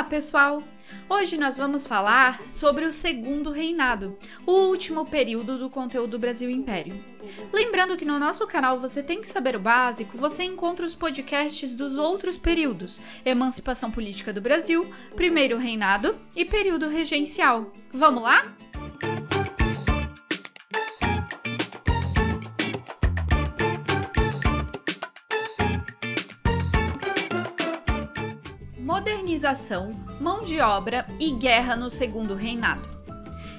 Olá, pessoal! Hoje nós vamos falar sobre o Segundo Reinado, o último período do conteúdo Brasil Império. Lembrando que no nosso canal Você Tem que Saber o Básico, você encontra os podcasts dos outros períodos: Emancipação Política do Brasil, Primeiro Reinado e Período Regencial. Vamos lá? Modernização, mão de obra e guerra no Segundo Reinado.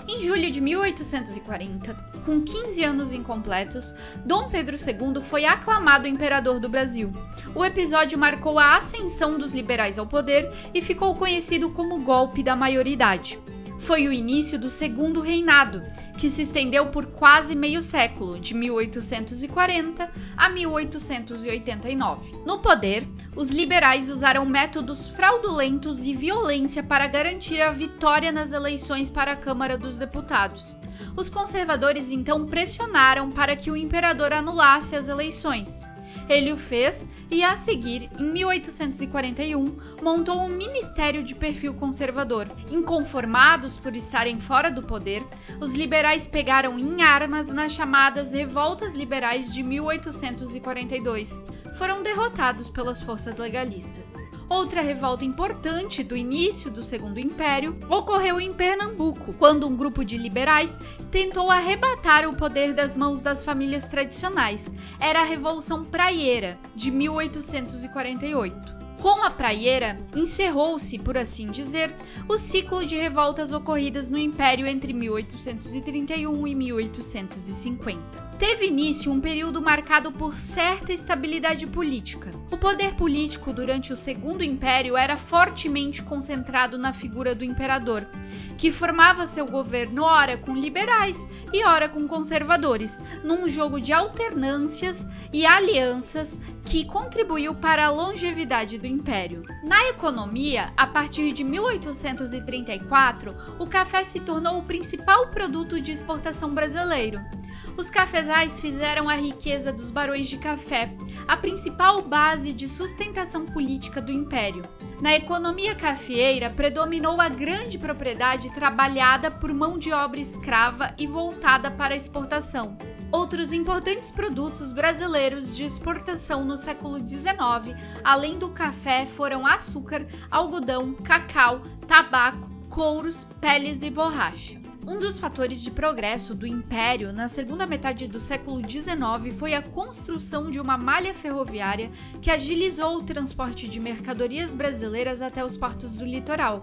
Em julho de 1840, com 15 anos incompletos, Dom Pedro II foi aclamado imperador do Brasil. O episódio marcou a ascensão dos liberais ao poder e ficou conhecido como golpe da maioridade foi o início do Segundo Reinado, que se estendeu por quase meio século, de 1840 a 1889. No poder, os liberais usaram métodos fraudulentos e violência para garantir a vitória nas eleições para a Câmara dos Deputados. Os conservadores então pressionaram para que o imperador anulasse as eleições. Ele o fez e, a seguir, em 1841, montou um ministério de perfil conservador. Inconformados por estarem fora do poder, os liberais pegaram em armas nas chamadas Revoltas Liberais de 1842. Foram derrotados pelas forças legalistas. Outra revolta importante do início do Segundo Império ocorreu em Pernambuco, quando um grupo de liberais tentou arrebatar o poder das mãos das famílias tradicionais. Era a Revolução Praieira, de 1848. Com a praieira, encerrou-se, por assim dizer, o ciclo de revoltas ocorridas no Império entre 1831 e 1850 teve início um período marcado por certa estabilidade política. O poder político durante o Segundo Império era fortemente concentrado na figura do imperador, que formava seu governo ora com liberais e ora com conservadores, num jogo de alternâncias e alianças que contribuiu para a longevidade do império. Na economia, a partir de 1834, o café se tornou o principal produto de exportação brasileiro. Os cafezais fizeram a riqueza dos barões de café, a principal base de sustentação política do império. Na economia cafeeira predominou a grande propriedade trabalhada por mão de obra escrava e voltada para a exportação. Outros importantes produtos brasileiros de exportação no século XIX, além do café, foram açúcar, algodão, cacau, tabaco, couros, peles e borracha. Um dos fatores de progresso do Império na segunda metade do século XIX foi a construção de uma malha ferroviária que agilizou o transporte de mercadorias brasileiras até os portos do litoral.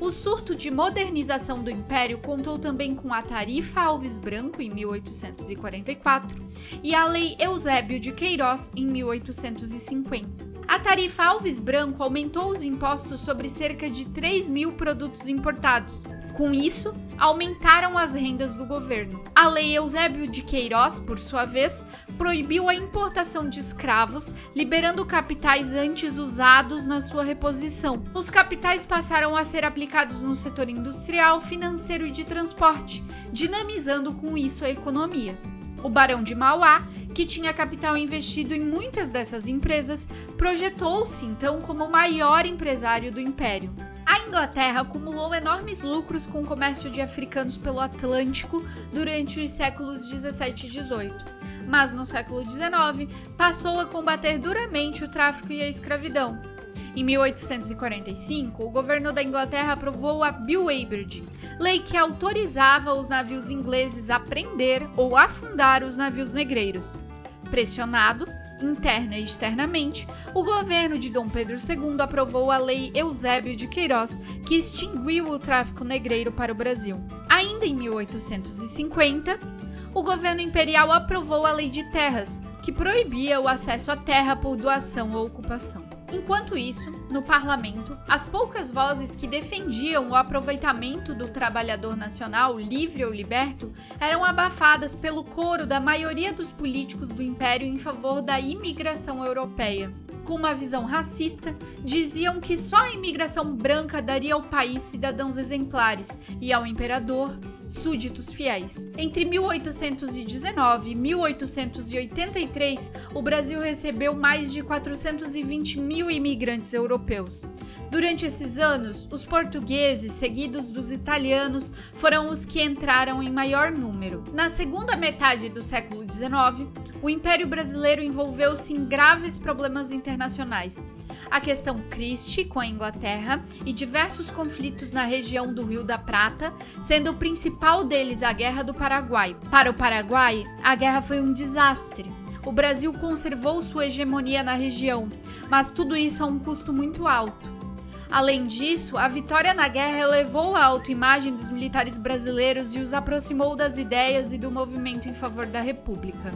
O surto de modernização do Império contou também com a Tarifa Alves Branco em 1844 e a Lei Eusébio de Queiroz em 1850. A tarifa Alves Branco aumentou os impostos sobre cerca de 3 mil produtos importados, com isso, aumentaram as rendas do governo. A Lei Eusébio de Queiroz, por sua vez, proibiu a importação de escravos, liberando capitais antes usados na sua reposição. Os capitais passaram a ser aplicados no setor industrial, financeiro e de transporte, dinamizando com isso a economia. O Barão de Mauá, que tinha capital investido em muitas dessas empresas, projetou-se então como o maior empresário do império. A Inglaterra acumulou enormes lucros com o comércio de africanos pelo Atlântico durante os séculos 17 e 18, mas no século 19 passou a combater duramente o tráfico e a escravidão. Em 1845, o governo da Inglaterra aprovou a Bill Aberdeen, lei que autorizava os navios ingleses a prender ou afundar os navios negreiros. Pressionado, interna e externamente, o governo de Dom Pedro II aprovou a Lei Eusébio de Queiroz, que extinguiu o tráfico negreiro para o Brasil. Ainda em 1850, o governo imperial aprovou a Lei de Terras, que proibia o acesso à terra por doação ou ocupação. Enquanto isso, no parlamento, as poucas vozes que defendiam o aproveitamento do trabalhador nacional, livre ou liberto, eram abafadas pelo coro da maioria dos políticos do império em favor da imigração europeia com uma visão racista, diziam que só a imigração branca daria ao país cidadãos exemplares e ao imperador súditos fiéis. Entre 1819 e 1883, o Brasil recebeu mais de 420 mil imigrantes europeus. Durante esses anos, os portugueses, seguidos dos italianos, foram os que entraram em maior número. Na segunda metade do século XIX, o Império Brasileiro envolveu-se em graves problemas internacionais. A questão Christie com a Inglaterra e diversos conflitos na região do Rio da Prata, sendo o principal deles a Guerra do Paraguai. Para o Paraguai, a guerra foi um desastre. O Brasil conservou sua hegemonia na região, mas tudo isso a um custo muito alto. Além disso, a vitória na guerra elevou a autoimagem dos militares brasileiros e os aproximou das ideias e do movimento em favor da República.